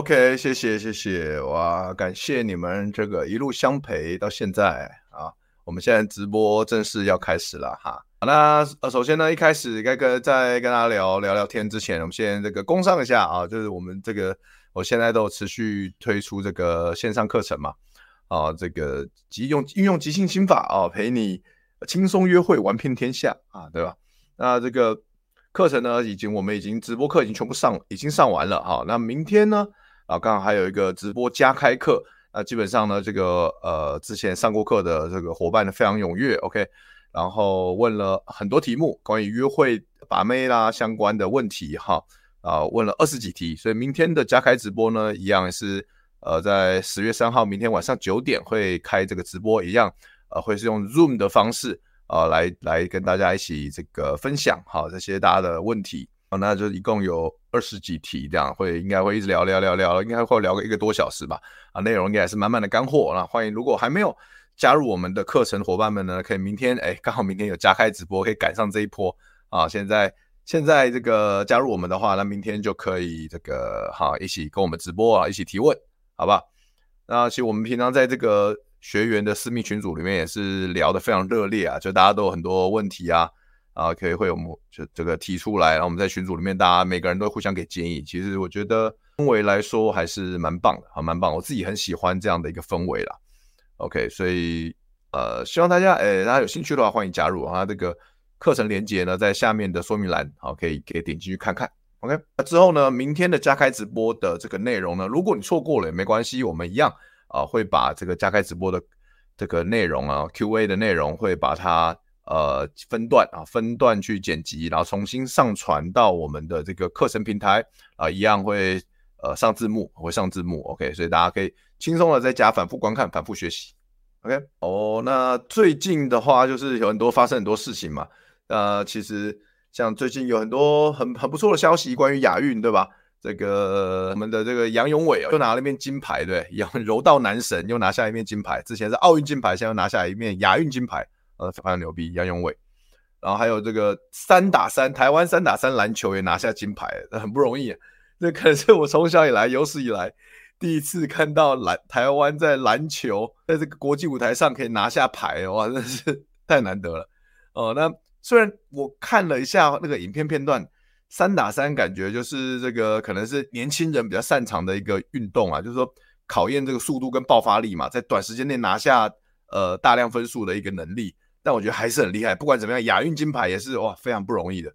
OK，谢谢谢谢哇，感谢你们这个一路相陪到现在啊！我们现在直播正式要开始了哈。那呃，首先呢，一开始该跟在跟大家聊聊聊天之前，我们先这个工商一下啊，就是我们这个我现在都持续推出这个线上课程嘛啊，这个即用运用即兴心法啊，陪你轻松约会玩遍天下啊，对吧？那这个课程呢，已经我们已经直播课已经全部上已经上完了哈。那明天呢？啊，刚好还有一个直播加开课，那基本上呢，这个呃之前上过课的这个伙伴呢非常踊跃，OK，然后问了很多题目关于约会把妹啦相关的问题哈，啊问了二十几题，所以明天的加开直播呢，一样是呃在十月三号明天晚上九点会开这个直播，一样呃会是用 Zoom 的方式啊、来来跟大家一起这个分享好这些大家的问题。哦，那就一共有二十几题，这样会应该会一直聊聊聊聊，应该会聊个一个多小时吧。啊，内容应该也是满满的干货。那欢迎如果还没有加入我们的课程伙伴们呢，可以明天哎，刚好明天有加开直播，可以赶上这一波啊。现在现在这个加入我们的话，那明天就可以这个哈一起跟我们直播啊，一起提问，好不好？那其实我们平常在这个学员的私密群组里面也是聊得非常热烈啊，就大家都有很多问题啊。啊，可以会有我就这个提出来，然后我们在群组里面，大家每个人都互相给建议。其实我觉得氛围来说还是蛮棒的，啊，蛮棒，我自己很喜欢这样的一个氛围啦。OK，所以呃，希望大家，诶，大家有兴趣的话，欢迎加入啊。这个课程连接呢，在下面的说明栏，好，可以可以点进去看看。OK，那之后呢，明天的加开直播的这个内容呢，如果你错过了也没关系，我们一样啊，会把这个加开直播的这个内容啊，QA 的内容会把它。呃，分段啊，分段去剪辑，然后重新上传到我们的这个课程平台啊，一样会呃上字幕，会上字幕，OK，所以大家可以轻松的在家反复观看、反复学习，OK。哦，那最近的话，就是有很多发生很多事情嘛，呃，其实像最近有很多很很不错的消息，关于亚运，对吧？这个我们的这个杨勇纬又拿了一面金牌，对，杨柔道男神又拿下一面金牌，之前是奥运金牌，现在又拿下一面亚运金牌。呃，非常牛逼，杨永伟，然后还有这个三打三，台湾三打三篮球也拿下金牌，很不容易。这可能是我从小以来有史以来第一次看到篮台湾在篮球在这个国际舞台上可以拿下牌，哇，真是 太难得了。哦、呃，那虽然我看了一下那个影片片段，三打三感觉就是这个可能是年轻人比较擅长的一个运动啊，就是说考验这个速度跟爆发力嘛，在短时间内拿下呃大量分数的一个能力。但我觉得还是很厉害，不管怎么样，亚运金牌也是哇，非常不容易的。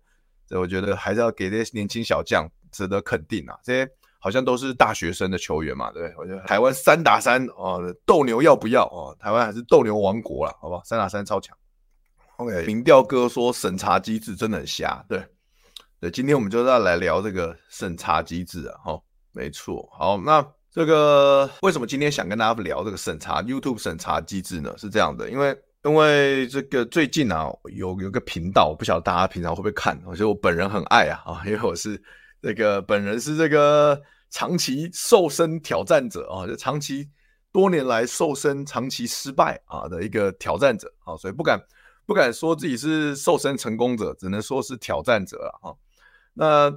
所以我觉得还是要给这些年轻小将值得肯定啊。这些好像都是大学生的球员嘛，对不对？我觉得台湾三打三哦，斗牛要不要哦？台湾还是斗牛王国了，好不好？三打三超强。OK，民调哥说审查机制真的很瞎，对对。今天我们就要来聊这个审查机制啊，哈，没错。好，那这个为什么今天想跟大家聊这个审查 YouTube 审查机制呢？是这样的，因为。因为这个最近啊，有有个频道，我不晓得大家平常会不会看，我觉得我本人很爱啊啊，因为我是这个本人是这个长期瘦身挑战者啊，就长期多年来瘦身长期失败啊的一个挑战者啊，所以不敢不敢说自己是瘦身成功者，只能说是挑战者了哈。那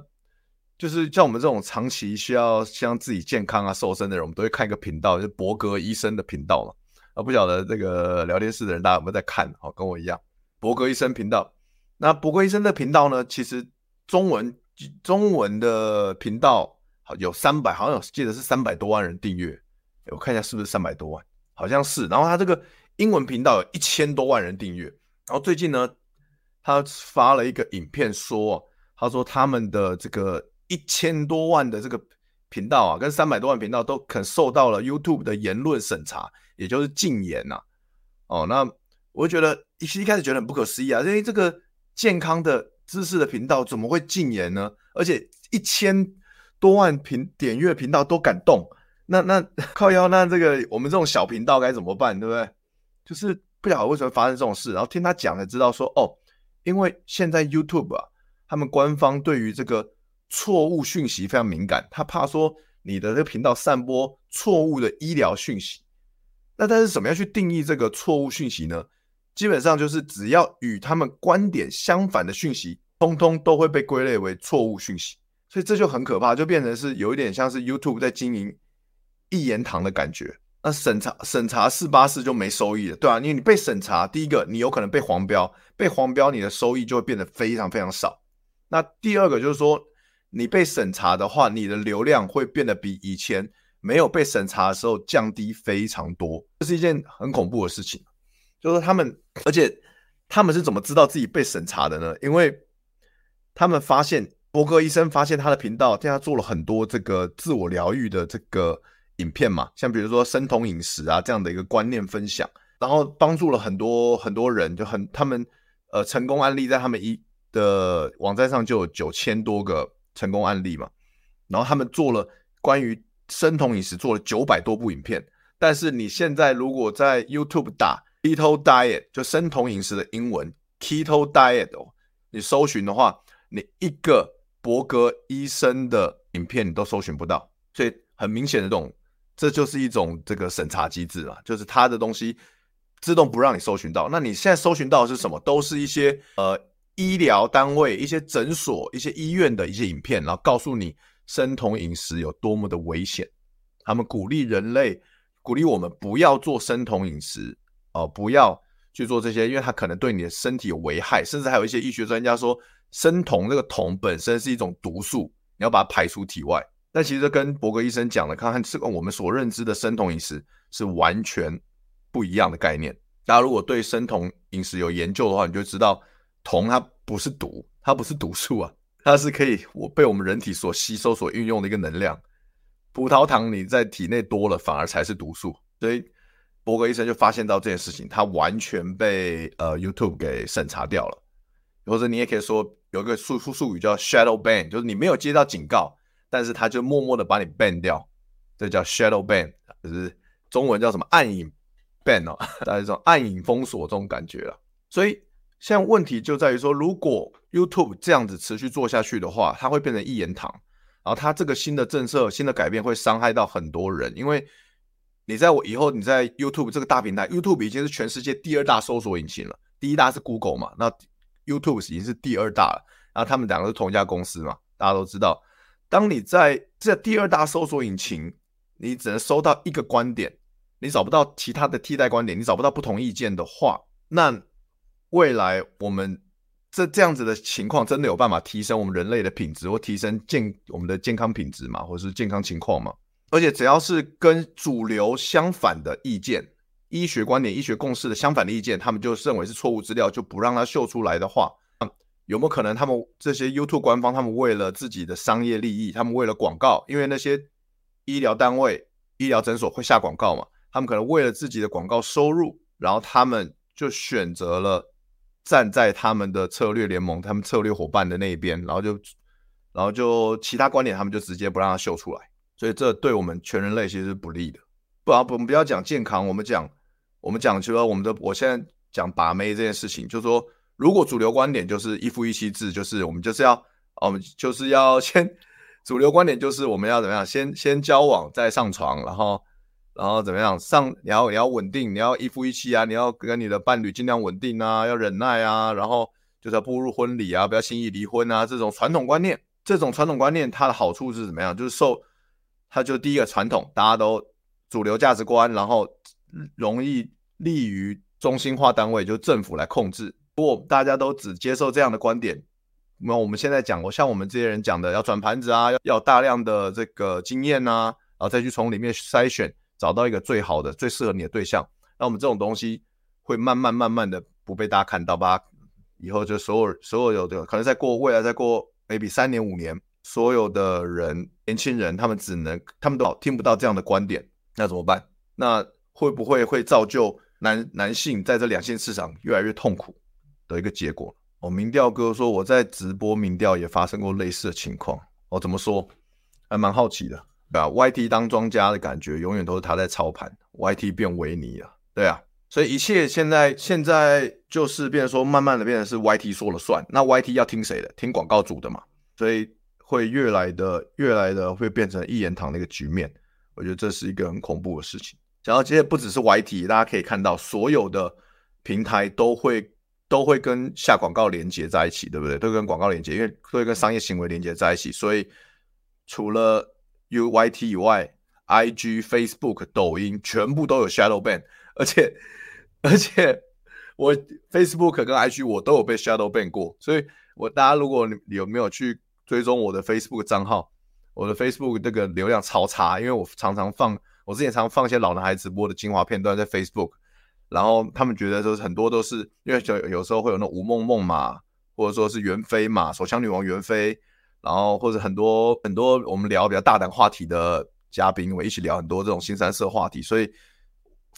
就是像我们这种长期需要像自己健康啊瘦身的人，我们都会看一个频道，就是博格医生的频道嘛。啊，不晓得这个聊天室的人大家有没有在看？哦，跟我一样，博格医生频道。那博格医生的频道呢，其实中文中文的频道好有三百，好像有记得是三百多万人订阅，我看一下是不是三百多万，好像是。然后他这个英文频道有一千多万人订阅。然后最近呢，他发了一个影片说，他说他们的这个一千多万的这个频道啊，跟三百多万频道都可受到了 YouTube 的言论审查，也就是禁言呐。哦，那我觉得一一开始觉得很不可思议啊，因为这个健康的知识的频道怎么会禁言呢？而且一千多万频点阅频道都敢动，那那靠腰，那这个我们这种小频道该怎么办，对不对？就是不晓得为什么发生这种事，然后听他讲才知道说，哦，因为现在 YouTube 啊，他们官方对于这个错误讯息非常敏感，他怕说你的这个频道散播错误的医疗讯息。那但是怎么样去定义这个错误讯息呢？基本上就是只要与他们观点相反的讯息，通通都会被归类为错误讯息。所以这就很可怕，就变成是有一点像是 YouTube 在经营一言堂的感觉。那审查审查四八四就没收益了，对啊，因为你被审查，第一个你有可能被黄标，被黄标你的收益就会变得非常非常少。那第二个就是说，你被审查的话，你的流量会变得比以前没有被审查的时候降低非常多，这是一件很恐怖的事情。就是他们，而且他们是怎么知道自己被审查的呢？因为他们发现。博格医生发现他的频道对他做了很多这个自我疗愈的这个影片嘛，像比如说生酮饮食啊这样的一个观念分享，然后帮助了很多很多人，就很他们呃成功案例在他们一的网站上就有九千多个成功案例嘛，然后他们做了关于生酮饮食做了九百多部影片，但是你现在如果在 YouTube 打 Keto Diet 就生酮饮食的英文 Keto Diet 哦，你搜寻的话，你一个。博格医生的影片你都搜寻不到，所以很明显的这种，这就是一种这个审查机制啦，就是他的东西自动不让你搜寻到。那你现在搜寻到的是什么？都是一些呃医疗单位、一些诊所、一些医院的一些影片，然后告诉你生酮饮食有多么的危险。他们鼓励人类，鼓励我们不要做生酮饮食哦、不要去做这些，因为它可能对你的身体有危害，甚至还有一些医学专家说。生酮这个酮本身是一种毒素，你要把它排出体外。但其实跟博格医生讲的，看看这个我们所认知的生酮饮食是完全不一样的概念。大家如果对生酮饮食有研究的话，你就知道酮它不是毒，它不是毒素啊，它是可以我被我们人体所吸收、所运用的一个能量。葡萄糖你在体内多了，反而才是毒素。所以博格医生就发现到这件事情，他完全被呃 YouTube 给审查掉了。或者你也可以说有一个术术术语叫 shadow ban，就是你没有接到警告，但是他就默默的把你 ban 掉，这叫 shadow ban，就是中文叫什么暗影 ban 哦，大家这种暗影封锁这种感觉了。所以现在问题就在于说，如果 YouTube 这样子持续做下去的话，它会变成一言堂，然后它这个新的政策、新的改变会伤害到很多人，因为你在我以后你在 YouTube 这个大平台，YouTube 已经是全世界第二大搜索引擎了，第一大是 Google 嘛，那。YouTube 已经是第二大了，然后他们两个是同一家公司嘛，大家都知道。当你在这第二大搜索引擎，你只能搜到一个观点，你找不到其他的替代观点，你找不到不同意见的话，那未来我们这这样子的情况，真的有办法提升我们人类的品质，或提升健我们的健康品质嘛，或者是健康情况嘛？而且只要是跟主流相反的意见。医学观点、医学共识的相反的意见，他们就认为是错误资料，就不让它秀出来的话，有没有可能他们这些 YouTube 官方，他们为了自己的商业利益，他们为了广告，因为那些医疗单位、医疗诊所会下广告嘛，他们可能为了自己的广告收入，然后他们就选择了站在他们的策略联盟、他们策略伙伴的那一边，然后就，然后就其他观点，他们就直接不让它秀出来，所以这对我们全人类其实是不利的。不啊，我们不要讲健康，我们讲。我们讲，就说我们的，我现在讲把妹这件事情，就是说，如果主流观点就是一夫一妻制，就是我们就是要，我们就是要先，主流观点就是我们要怎么样，先先交往再上床，然后，然后怎么样上，你要你要稳定，你要一夫一妻啊，你要跟你的伴侣尽量稳定啊，要忍耐啊，然后就是要步入婚礼啊，不要轻易离婚啊，这种传统观念，这种传统观念它的好处是怎么样？就是受，它就第一个传统，大家都主流价值观，然后。容易利于中心化单位，就政府来控制。如果大家都只接受这样的观点，那我们现在讲，我像我们这些人讲的，要转盘子啊，要大量的这个经验啊，然后再去从里面筛选，找到一个最好的、最适合你的对象。那我们这种东西会慢慢慢慢的不被大家看到吧？以后就所有所有有的可能再过未来再过 maybe 三年五年，所有的人年轻人他们只能他们都听不到这样的观点，那怎么办？那会不会会造就男男性在这两性市场越来越痛苦的一个结果？哦，民调哥说我在直播民调也发生过类似的情况。哦，怎么说？还蛮好奇的，对吧？YT 当庄家的感觉永远都是他在操盘，YT 变维尼了，对啊。所以一切现在现在就是变成说，慢慢的变成是 YT 说了算。那 YT 要听谁的？听广告主的嘛。所以会越来的越来的会变成一言堂的一个局面。我觉得这是一个很恐怖的事情。然后这些不只是 YT，大家可以看到所有的平台都会都会跟下广告连接在一起，对不对？都跟广告连接，因为都会跟商业行为连接在一起。所以除了 UYT 以外，IG、Facebook、抖音全部都有 Shadow Ban，而且。而且我 Facebook 跟 IG 我都有被 Shadow Ban 过，所以我大家如果你有没有去追踪我的 Facebook 账号，我的 Facebook 这个流量超差，因为我常常放，我之前常放一些老男孩直播的精华片段在 Facebook，然后他们觉得说很多都是因为有有时候会有那种吴梦梦嘛，或者说是袁飞嘛，手枪女王袁飞，然后或者很多很多我们聊比较大胆话题的嘉宾，我一起聊很多这种新三色话题，所以。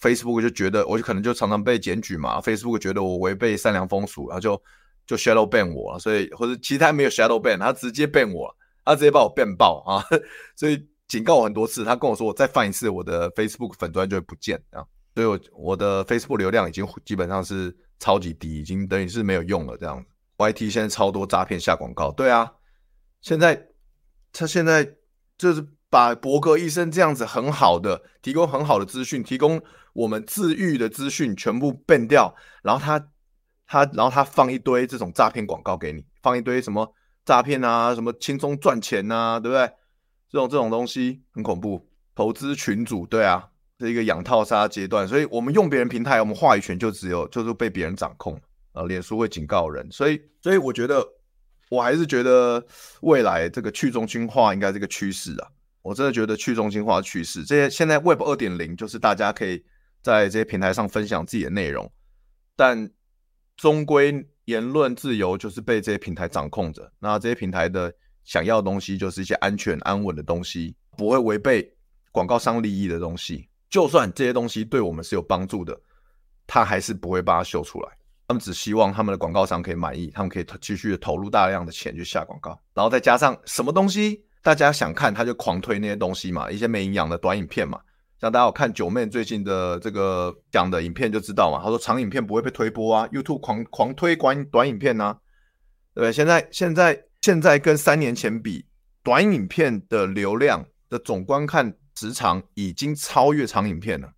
Facebook 就觉得，我就可能就常常被检举嘛。Facebook 觉得我违背善良风俗，然后就就 shadow ban 我了。所以或者其他没有 shadow ban，他直接 ban 我，他直接把我 ban 爆啊。所以警告我很多次，他跟我说我再犯一次，我的 Facebook 粉砖就会不见啊。所以我我的 Facebook 流量已经基本上是超级低，已经等于是没有用了这样子。YT 现在超多诈骗下广告，对啊，现在他现在就是把博格医生这样子很好的提供很好的资讯，提供。我们治愈的资讯全部变掉，然后他他然后他放一堆这种诈骗广告给你，放一堆什么诈骗啊，什么轻松赚钱、啊，对不对？这种这种东西很恐怖。投资群组，对啊，是一个养套杀阶段，所以我们用别人平台，我们话语权就只有就是被别人掌控。呃，脸书会警告人，所以所以我觉得我还是觉得未来这个去中心化应该是个趋势啊，我真的觉得去中心化趋势，这些现在 Web 二点零就是大家可以。在这些平台上分享自己的内容，但终归言论自由就是被这些平台掌控着。那这些平台的想要的东西，就是一些安全安稳的东西，不会违背广告商利益的东西。就算这些东西对我们是有帮助的，他还是不会把它秀出来。他们只希望他们的广告商可以满意，他们可以继续投入大量的钱去下广告，然后再加上什么东西大家想看，他就狂推那些东西嘛，一些没营养的短影片嘛。像大家有看九妹最近的这个讲的影片就知道嘛，他说长影片不会被推播啊，YouTube 狂狂推短短影片啊，对不对？现在现在现在跟三年前比，短影片的流量的总观看时长已经超越长影片了，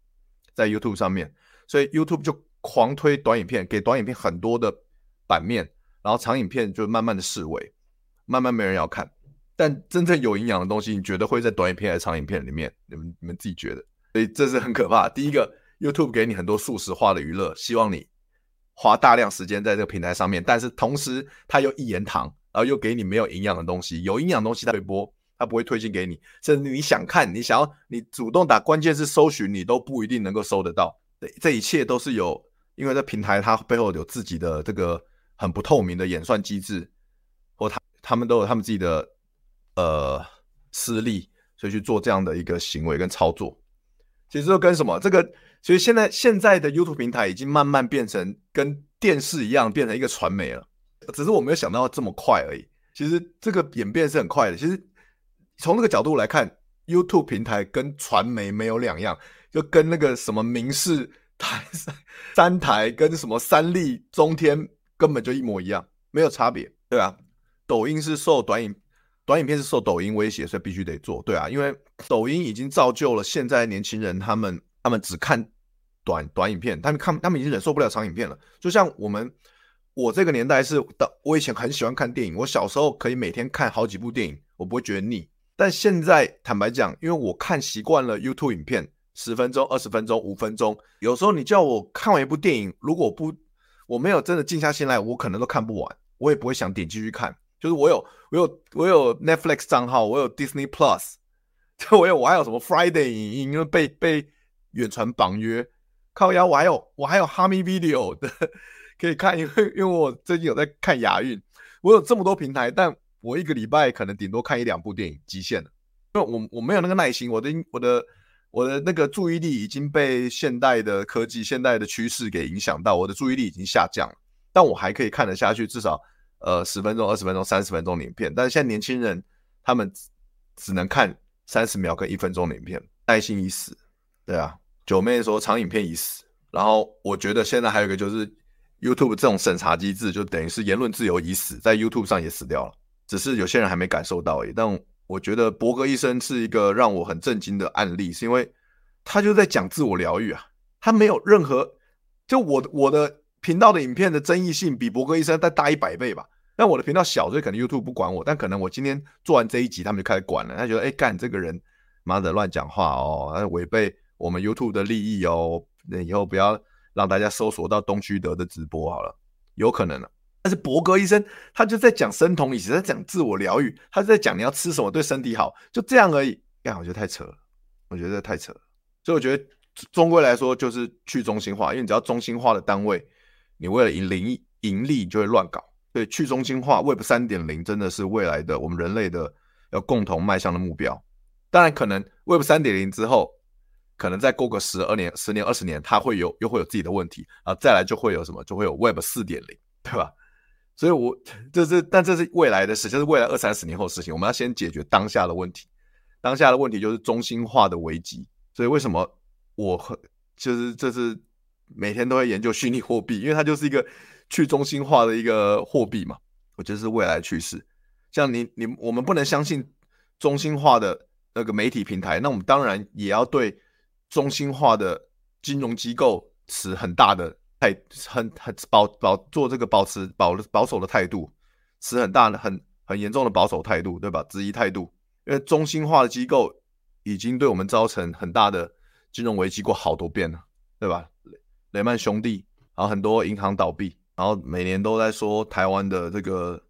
在 YouTube 上面，所以 YouTube 就狂推短影片，给短影片很多的版面，然后长影片就慢慢的式微，慢慢没人要看。但真正有营养的东西，你觉得会在短影片还是长影片里面？你们你们自己觉得？所以这是很可怕。第一个，YouTube 给你很多素食化的娱乐，希望你花大量时间在这个平台上面。但是同时，它又一言堂，然后又给你没有营养的东西。有营养的东西它会播，它不会推荐给你。甚至你想看，你想要，你主动打关键字搜寻，你都不一定能够搜得到。这一切都是有，因为这平台它背后有自己的这个很不透明的演算机制，或他他们都有他们自己的呃私利，所以去做这样的一个行为跟操作。其实就跟什么这个，所以现在现在的 YouTube 平台已经慢慢变成跟电视一样，变成一个传媒了。只是我没有想到这么快而已。其实这个演变是很快的。其实从这个角度来看，YouTube 平台跟传媒没有两样，就跟那个什么民事台 三台跟什么三立、中天根本就一模一样，没有差别，对啊，抖音是受短影。短影片是受抖音威胁，所以必须得做，对啊，因为抖音已经造就了现在年轻人，他们他们只看短短影片，他们看他们已经忍受不了长影片了。就像我们，我这个年代是的，我以前很喜欢看电影，我小时候可以每天看好几部电影，我不会觉得腻。但现在坦白讲，因为我看习惯了 YouTube 影片，十分钟、二十分钟、五分钟，有时候你叫我看完一部电影，如果不我没有真的静下心来，我可能都看不完，我也不会想点进去看。就是我有我有我有 Netflix 账号，我有 Disney Plus，就我有我还有什么 Friday 影音，因为被被远传绑约，靠腰我还有我还有哈密 Video 的可以看，因为因为我最近有在看亚运，我有这么多平台，但我一个礼拜可能顶多看一两部电影，极限了，因为我我没有那个耐心，我的我的。我的那个注意力已经被现代的科技、现代的趋势给影响到，我的注意力已经下降了。但我还可以看得下去，至少呃十分钟、二十分钟、三十分钟影片。但是现在年轻人他们只能看三十秒跟一分钟影片，耐心已死。对啊，九妹说长影片已死。然后我觉得现在还有一个就是 YouTube 这种审查机制，就等于是言论自由已死，在 YouTube 上也死掉了。只是有些人还没感受到而已。但我觉得博格医生是一个让我很震惊的案例，是因为他就在讲自我疗愈啊，他没有任何，就我我的频道的影片的争议性比博格医生再大一百倍吧。但我的频道小，所以可能 YouTube 不管我，但可能我今天做完这一集，他们就开始管了。他觉得，哎，干这个人妈的乱讲话哦，他违背我们 YouTube 的利益哦，那以后不要让大家搜索到东区德的直播好了，有可能了。但是博格医生他就在讲生酮饮食，在讲自我疗愈，他在讲你要吃什么对身体好，就这样而已。呀，我觉得太扯了，我觉得太扯了。所以我觉得终归来说就是去中心化，因为你只要中心化的单位，你为了盈利盈利就会乱搞。所以去中心化 Web 三点零真的是未来的我们人类的要共同迈向的目标。当然，可能 Web 三点零之后，可能再过个十二年、十年、二十年，它会有又会有自己的问题啊，再来就会有什么，就会有 Web 四点零，对吧？所以我，我这是，但这是未来的事，这是未来二三十年后的事情。我们要先解决当下的问题，当下的问题就是中心化的危机。所以，为什么我很就是这是每天都会研究虚拟货币，因为它就是一个去中心化的一个货币嘛。我觉得是未来趋势。像你你我们不能相信中心化的那个媒体平台，那我们当然也要对中心化的金融机构持很大的。太很很保保做这个保持保保守的态度，持很大的很很严重的保守态度，对吧？质疑态度，因为中心化的机构已经对我们造成很大的金融危机过好多遍了，对吧？雷雷曼兄弟，然后很多银行倒闭，然后每年都在说台湾的这个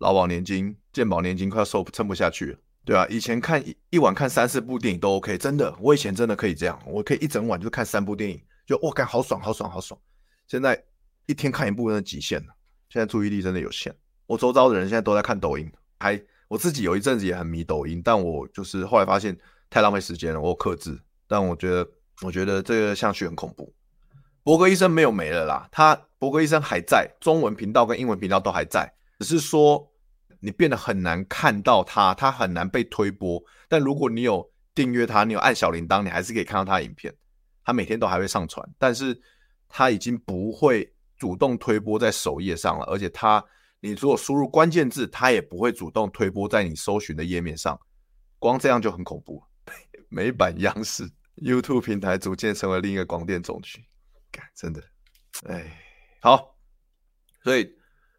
劳保年金、健保年金快要收撑不下去了，对吧？以前看一一晚看三四部电影都 OK，真的，我以前真的可以这样，我可以一整晚就看三部电影，就我感好爽，好爽，好爽。现在一天看一部的极限了，现在注意力真的有限。我周遭的人现在都在看抖音，还我自己有一阵子也很迷抖音，但我就是后来发现太浪费时间了，我克制。但我觉得，我觉得这个下去很恐怖。博格医生没有没了啦，他博格医生还在，中文频道跟英文频道都还在，只是说你变得很难看到他，他很难被推播。但如果你有订阅他，你有按小铃铛，你还是可以看到他的影片，他每天都还会上传，但是。他已经不会主动推播在首页上了，而且他，你如果输入关键字，他也不会主动推播在你搜寻的页面上。光这样就很恐怖。美版央视 YouTube 平台逐渐成为另一个广电总局，真的，哎，好。所以，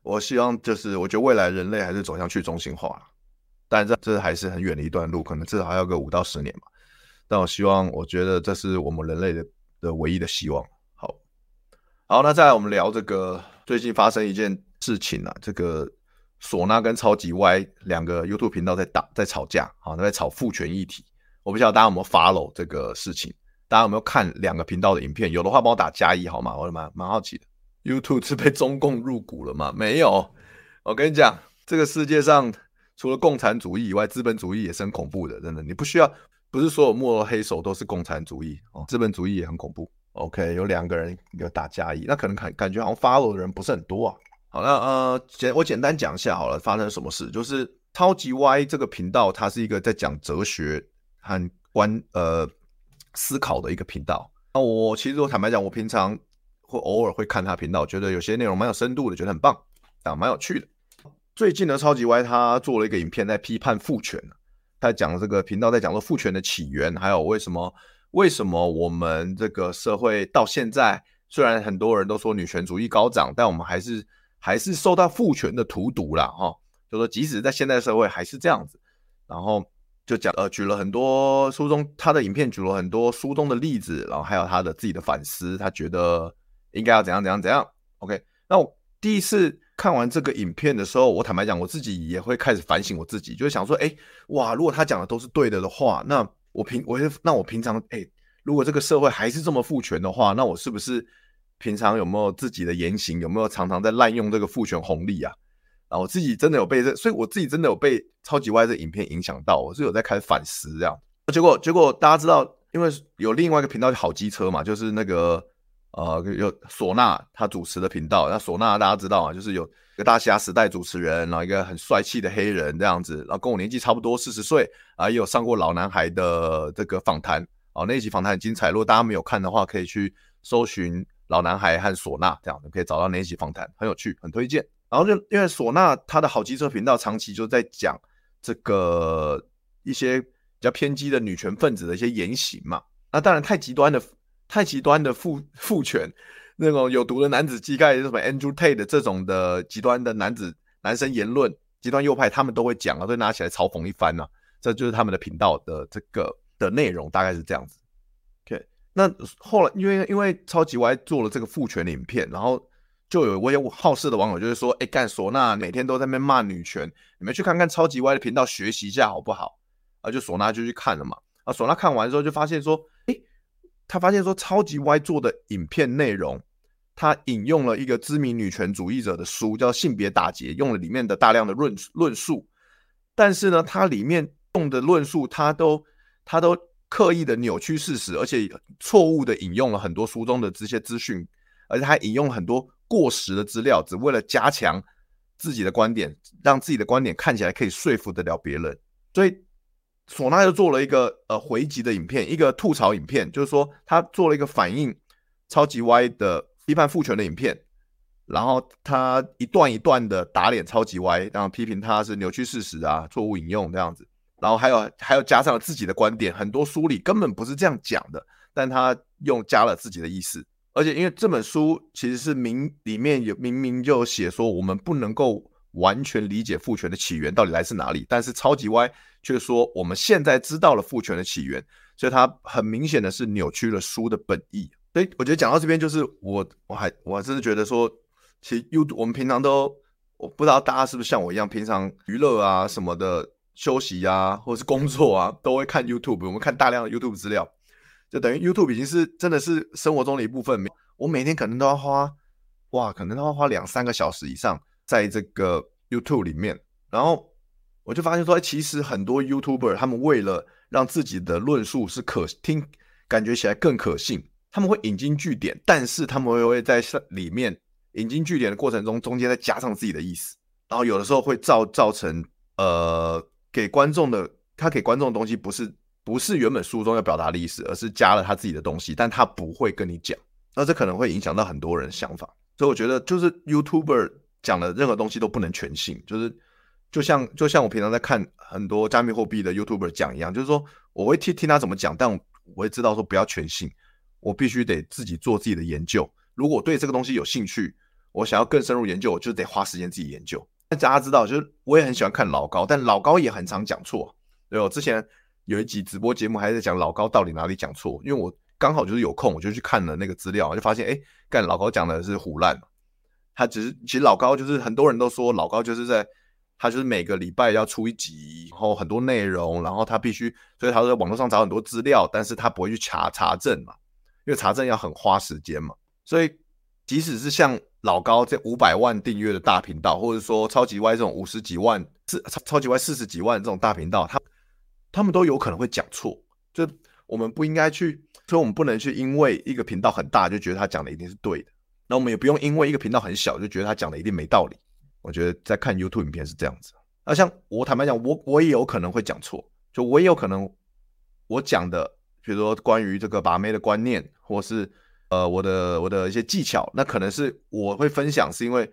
我希望就是，我觉得未来人类还是走向去中心化，但这这还是很远的一段路，可能至少还要个五到十年吧。但我希望，我觉得这是我们人类的的唯一的希望。好，那再来我们聊这个最近发生一件事情啊，这个唢呐跟超级歪两个 YouTube 频道在打在吵架，好，在吵父权议题。我不晓得大家有没有 follow 这个事情，大家有没有看两个频道的影片？有的话帮我打加一好吗？我蛮蛮好奇的。YouTube 是被中共入股了吗？没有，我跟你讲，这个世界上除了共产主义以外，资本主义也是很恐怖的，真的。你不需要，不是所有幕后黑手都是共产主义哦，资本主义也很恐怖。OK，有两个人有打加一，那可能感感觉好像 follow 的人不是很多啊。好，那呃简我简单讲一下好了，发生什么事？就是超级歪这个频道，它是一个在讲哲学和观呃思考的一个频道。那我其实我坦白讲，我平常会偶尔会看他频道，觉得有些内容蛮有深度的，觉得很棒啊，蛮有趣的。最近呢，超级歪他做了一个影片，在批判父权，他讲这个频道在讲说父权的起源，还有为什么。为什么我们这个社会到现在，虽然很多人都说女权主义高涨，但我们还是还是受到父权的荼毒了哈。就说即使在现代社会还是这样子，然后就讲呃举了很多书中他的影片举了很多书中的例子，然后还有他的自己的反思，他觉得应该要怎样怎样怎样。OK，那我第一次看完这个影片的时候，我坦白讲，我自己也会开始反省我自己，就是想说，哎，哇，如果他讲的都是对的的话，那我平我那我平常，哎，如果这个社会还是这么父权的话，那我是不是平常有没有自己的言行，有没有常常在滥用这个父权红利啊？啊，我自己真的有被这，所以我自己真的有被超级歪这影片影响到，我是有在开始反思这样。结果结果大家知道，因为有另外一个频道叫好机车嘛，就是那个。呃，有唢呐他主持的频道，那唢呐大家知道啊，就是有一个大侠时代主持人，然后一个很帅气的黑人这样子，然后跟我年纪差不多四十岁啊，也有上过老男孩的这个访谈哦，那一集访谈很精彩，如果大家没有看的话，可以去搜寻老男孩和唢呐这样，可以找到那一集访谈，很有趣，很推荐。然后就因为唢呐他的好机车频道长期就在讲这个一些比较偏激的女权分子的一些言行嘛，那当然太极端的。太极端的父父权，那种有毒的男子气概，什么 Andrew Tate 这种的极端的男子男生言论，极端右派他们都会讲啊，都拿起来嘲讽一番呢、啊。这就是他们的频道的这个的内容，大概是这样子。OK，那后来因为因为超级歪做了这个父权的影片，然后就有我有好事的网友就是说，哎，干唢呐每天都在那边骂女权，你们去看看超级歪的频道学习一下好不好？啊，就唢呐就去看了嘛。啊，唢呐看完之后就发现说，他发现说，超级歪做的影片内容，他引用了一个知名女权主义者的书，叫《性别打劫》，用了里面的大量的论论述，但是呢，它里面用的论述，他都他都刻意的扭曲事实，而且错误的引用了很多书中的这些资讯，而且还引用很多过时的资料，只为了加强自己的观点，让自己的观点看起来可以说服得了别人，所以。唢呐又做了一个呃回击的影片，一个吐槽影片，就是说他做了一个反应超级歪的批判父权的影片，然后他一段一段的打脸超级歪，然后批评他是扭曲事实啊，错误引用这样子，然后还有还有加上了自己的观点，很多书里根本不是这样讲的，但他用加了自己的意思，而且因为这本书其实是明里面有明明就写说我们不能够完全理解父权的起源到底来自哪里，但是超级歪。却说我们现在知道了父权的起源，所以它很明显的是扭曲了书的本意。所以我觉得讲到这边，就是我我还我还真的觉得说，其实 YouTube 我们平常都我不知道大家是不是像我一样，平常娱乐啊什么的休息啊，或是工作啊，都会看 YouTube。我们看大量的 YouTube 资料，就等于 YouTube 已经是真的是生活中的一部分。我每天可能都要花哇，可能都要花两三个小时以上在这个 YouTube 里面，然后。我就发现说，其实很多 YouTuber 他们为了让自己的论述是可听，感觉起来更可信，他们会引经据典，但是他们会在里面引经据典的过程中，中间再加上自己的意思，然后有的时候会造造成呃给观众的他给观众的东西不是不是原本书中要表达的意思，而是加了他自己的东西，但他不会跟你讲，那这可能会影响到很多人的想法，所以我觉得就是 YouTuber 讲的任何东西都不能全信，就是。就像就像我平常在看很多加密货币的 YouTuber 讲一样，就是说我会听听他怎么讲，但我会知道说不要全信，我必须得自己做自己的研究。如果对这个东西有兴趣，我想要更深入研究，我就得花时间自己研究。但大家知道，就是我也很喜欢看老高，但老高也很常讲错。对，我之前有一集直播节目还在讲老高到底哪里讲错，因为我刚好就是有空，我就去看了那个资料，就发现哎，干老高讲的是胡烂。他只是其实老高就是很多人都说老高就是在。他就是每个礼拜要出一集，然后很多内容，然后他必须，所以他在网络上找很多资料，但是他不会去查查证嘛，因为查证要很花时间嘛。所以即使是像老高这五百万订阅的大频道，或者说超级歪这种五十几万、四超超级歪四十几万这种大频道，他他们都有可能会讲错。就我们不应该去，所以我们不能去因为一个频道很大就觉得他讲的一定是对的，那我们也不用因为一个频道很小就觉得他讲的一定没道理。我觉得在看 YouTube 影片是这样子，那像我坦白讲，我我也有可能会讲错，就我也有可能我讲的，比如说关于这个把妹的观念，或是呃我的我的一些技巧，那可能是我会分享，是因为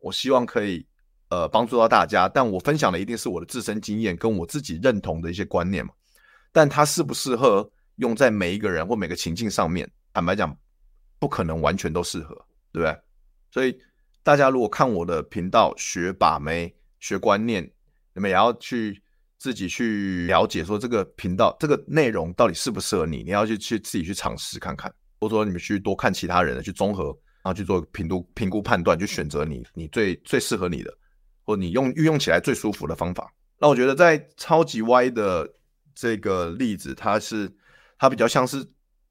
我希望可以呃帮助到大家，但我分享的一定是我的自身经验跟我自己认同的一些观念嘛，但它适不适合用在每一个人或每个情境上面，坦白讲，不可能完全都适合，对不对？所以。大家如果看我的频道学把妹、学观念，你们也要去自己去了解，说这个频道这个内容到底适不适合你，你要去去自己去尝试看看，或者说你们去多看其他人的，去综合然后去做评估、评估判断，去选择你你最最适合你的，或你用运用起来最舒服的方法。那我觉得在超级歪的这个例子，他是他比较像是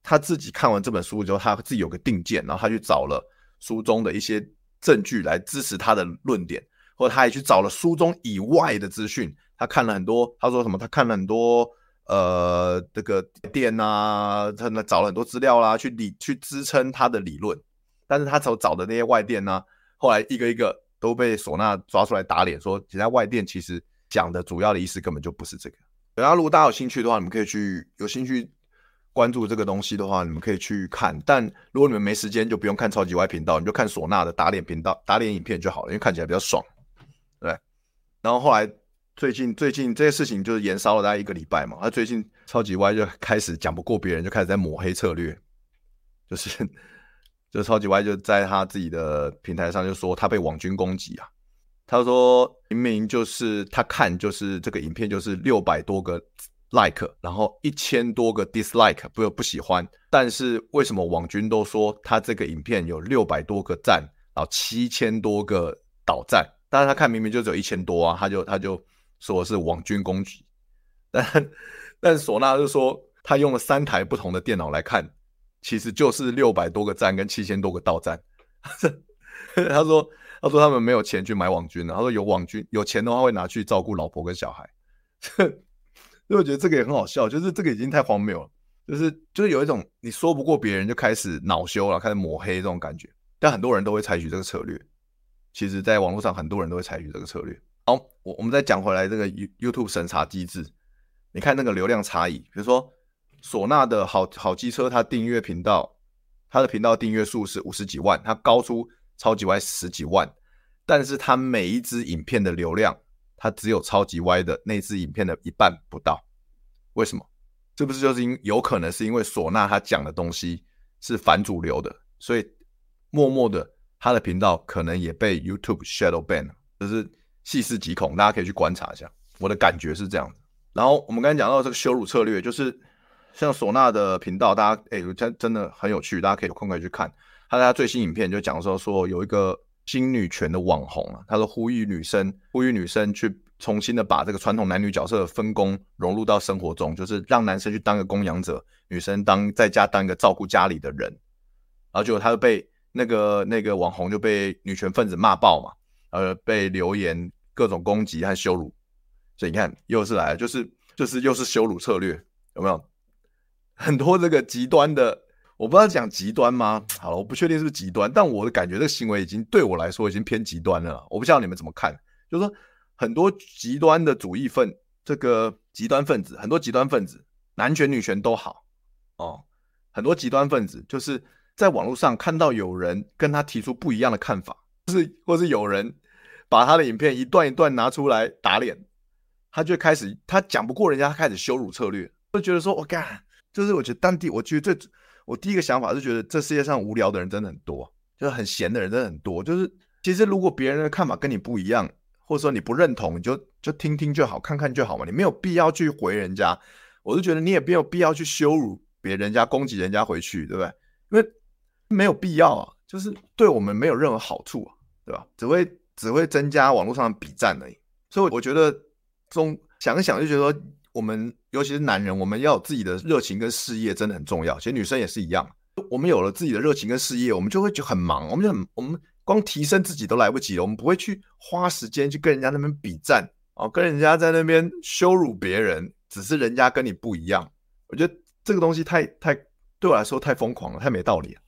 他自己看完这本书之后，他自己有个定见，然后他去找了书中的一些证据来支持他的论点，或者他也去找了书中以外的资讯。他看了很多，他说什么？他看了很多，呃，这个店啊，他那找了很多资料啦，去理去支撑他的理论。但是他所找的那些外店呢，后来一个一个都被唢呐抓出来打脸，说其他外店其实讲的主要的意思根本就不是这个。然后如果大家有兴趣的话，你们可以去有兴趣关注这个东西的话，你们可以去看。但如果你们没时间，就不用看超级歪频道，你就看唢呐的打脸频道、打脸影片就好了，因为看起来比较爽，对。然后后来。最近最近这些事情就是延烧了大概一个礼拜嘛，他最近超级歪就开始讲不过别人，就开始在抹黑策略，就是 就超级歪就在他自己的平台上就说他被网军攻击啊，他说明明就是他看就是这个影片就是六百多个 like，然后一千多个 dislike 不不喜欢，但是为什么网军都说他这个影片有六百多个赞，然后七千多个倒赞，但是他看明明就只有一千多啊，他就他就。说是网军攻击，但但唢呐就说他用了三台不同的电脑来看，其实就是六百多个赞跟七千多个倒赞。他说他说他们没有钱去买网军，他说有网军有钱的话会拿去照顾老婆跟小孩。所以我觉得这个也很好笑，就是这个已经太荒谬了，就是就是有一种你说不过别人就开始恼羞了，开始抹黑这种感觉。但很多人都会采取这个策略，其实在网络上很多人都会采取这个策略。好，我我们再讲回来这个 YouTube 审查机制，你看那个流量差异，比如说唢呐的好好机车，它订阅频道，它的频道订阅数是五十几万，它高出超级 Y 十几万，但是它每一支影片的流量，它只有超级歪的那支影片的一半不到，为什么？这不是就是因有可能是因为唢呐他讲的东西是反主流的，所以默默的他的频道可能也被 YouTube shadow ban，就是。细思极恐，大家可以去观察一下。我的感觉是这样。然后我们刚才讲到这个羞辱策略，就是像唢呐的频道，大家哎，真真的很有趣，大家可以有空可以去看。他在他最新影片就讲说，说有一个新女权的网红啊，他说呼吁女生，呼吁女生去重新的把这个传统男女角色的分工融入到生活中，就是让男生去当个供养者，女生当在家当一个照顾家里的人。然后结果他就被那个那个网红就被女权分子骂爆嘛，呃，被留言。各种攻击和羞辱，所以你看又是来了，就是就是又是羞辱策略，有没有？很多这个极端的，我不知道讲极端吗？好了，我不确定是不是极端，但我的感觉这个行为已经对我来说已经偏极端了。我不知道你们怎么看，就是说很多极端的主义分，这个极端分子，很多极端分子，男权女权都好哦，很多极端分子就是在网络上看到有人跟他提出不一样的看法，就是或是有人。把他的影片一段一段拿出来打脸，他就开始他讲不过人家，他开始羞辱策略，就觉得说我干，就是我觉得当地，我觉得这我第一个想法是觉得这世界上无聊的人真的很多，就是很闲的人真的很多。就是其实如果别人的看法跟你不一样，或者说你不认同，你就就听听就好，看看就好嘛，你没有必要去回人家。我就觉得你也没有必要去羞辱别人家，攻击人家回去，对不对？因为没有必要啊，就是对我们没有任何好处啊，对吧？只会。只会增加网络上的比战而已，所以我觉得，中想一想就觉得说，我们尤其是男人，我们要有自己的热情跟事业，真的很重要。其实女生也是一样，我们有了自己的热情跟事业，我们就会就很忙，我们就很我们光提升自己都来不及了，我们不会去花时间去跟人家那边比战哦，跟人家在那边羞辱别人，只是人家跟你不一样。我觉得这个东西太太对我来说太疯狂了，太没道理了。